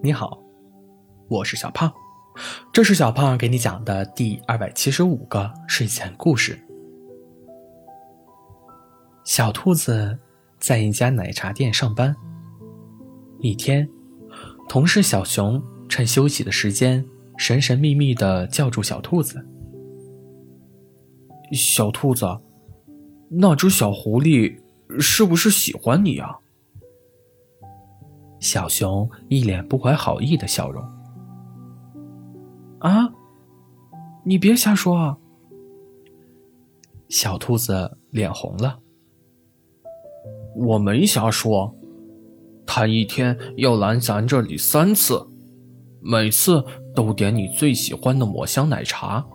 你好，我是小胖，这是小胖给你讲的第二百七十五个睡前故事。小兔子在一家奶茶店上班。一天，同事小熊趁休息的时间，神神秘秘的叫住小兔子：“小兔子，那只小狐狸是不是喜欢你呀？”小熊一脸不怀好意的笑容。啊！你别瞎说啊！小兔子脸红了。我没瞎说，他一天要来咱这里三次，每次都点你最喜欢的抹香奶茶。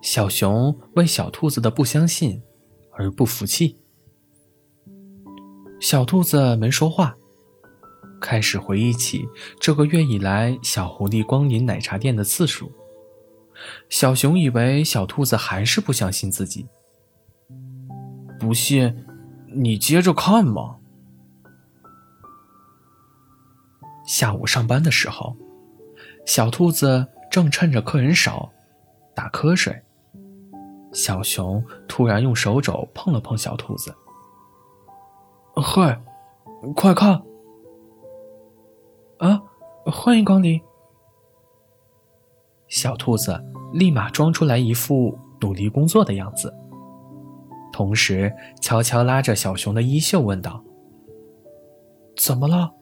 小熊为小兔子的不相信而不服气。小兔子没说话，开始回忆起这个月以来小狐狸光临奶茶店的次数。小熊以为小兔子还是不相信自己。不信，你接着看嘛。下午上班的时候，小兔子正趁着客人少打瞌睡。小熊突然用手肘碰了碰小兔子。嗨，快看！啊，欢迎光临！小兔子立马装出来一副努力工作的样子，同时悄悄拉着小熊的衣袖问道：“怎么了？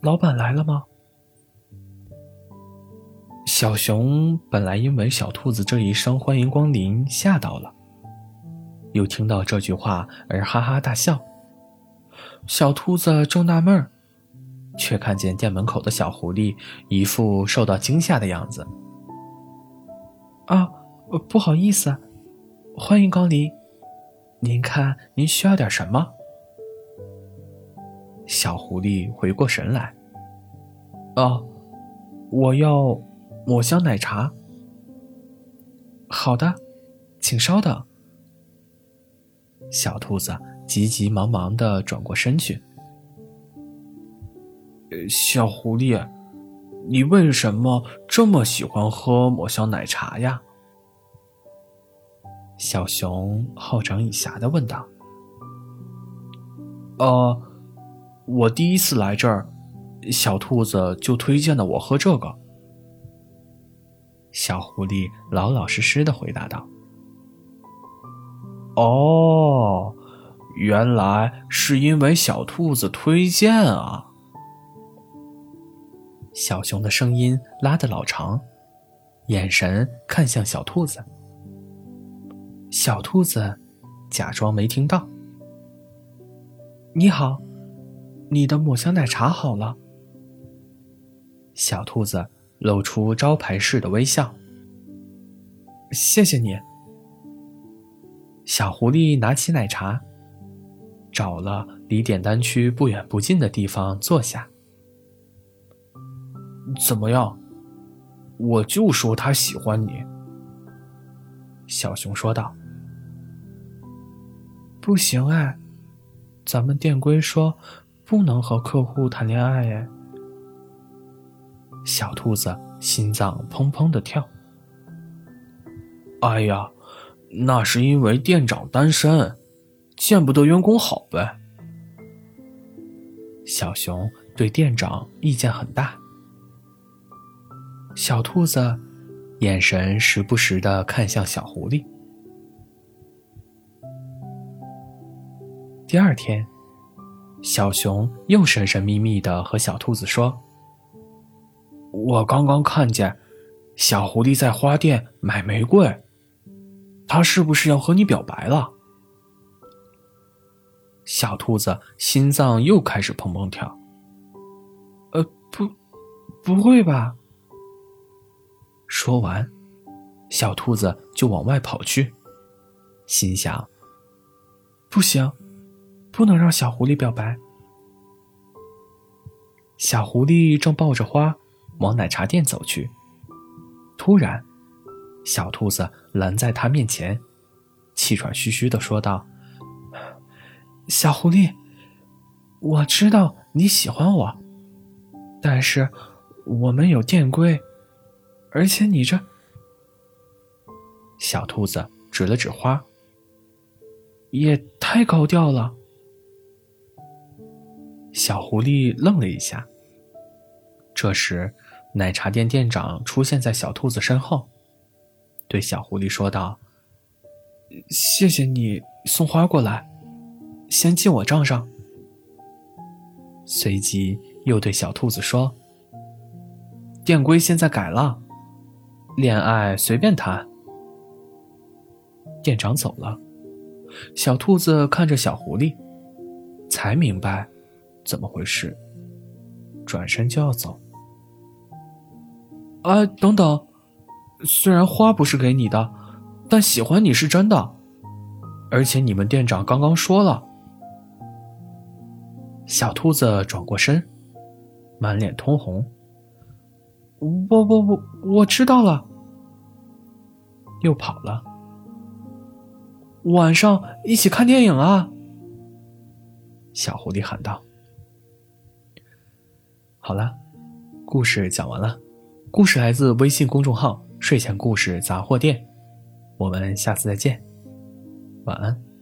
老板来了吗？”小熊本来因为小兔子这一声“欢迎光临”吓到了，又听到这句话而哈哈大笑。小兔子正纳闷儿，却看见店门口的小狐狸一副受到惊吓的样子。啊，不好意思，欢迎光临，您看您需要点什么？小狐狸回过神来，啊，我要抹香奶茶。好的，请稍等。小兔子。急急忙忙的转过身去。小狐狸，你为什么这么喜欢喝抹香奶茶呀？小熊好长以暇的问道。呃，我第一次来这儿，小兔子就推荐的我喝这个。小狐狸老老实实的回答道。哦。原来是因为小兔子推荐啊！小熊的声音拉得老长，眼神看向小兔子。小兔子假装没听到。你好，你的抹香奶茶好了。小兔子露出招牌式的微笑。谢谢你。小狐狸拿起奶茶。找了离点单区不远不近的地方坐下。怎么样？我就说他喜欢你。小熊说道。不行哎，咱们店规说不能和客户谈恋爱哎。小兔子心脏砰砰的跳。哎呀，那是因为店长单身。见不得员工好呗。小熊对店长意见很大。小兔子眼神时不时的看向小狐狸。第二天，小熊又神神秘秘的和小兔子说：“我刚刚看见小狐狸在花店买玫瑰，他是不是要和你表白了？”小兔子心脏又开始砰砰跳。呃，不，不会吧？说完，小兔子就往外跑去，心想：不行，不能让小狐狸表白。小狐狸正抱着花往奶茶店走去，突然，小兔子拦在他面前，气喘吁吁的说道。小狐狸，我知道你喜欢我，但是我们有店规，而且你这……小兔子指了指花，也太高调了。小狐狸愣了一下。这时，奶茶店店长出现在小兔子身后，对小狐狸说道：“谢谢你送花过来，先记我账上。”随即又对小兔子说：“店规现在改了，恋爱随便谈。”店长走了，小兔子看着小狐狸，才明白怎么回事，转身就要走。啊，等等！虽然花不是给你的，但喜欢你是真的，而且你们店长刚刚说了。小兔子转过身，满脸通红。我我我我知道了，又跑了。晚上一起看电影啊！小狐狸喊道。好了，故事讲完了。故事来自微信公众号“睡前故事杂货店”，我们下次再见，晚安。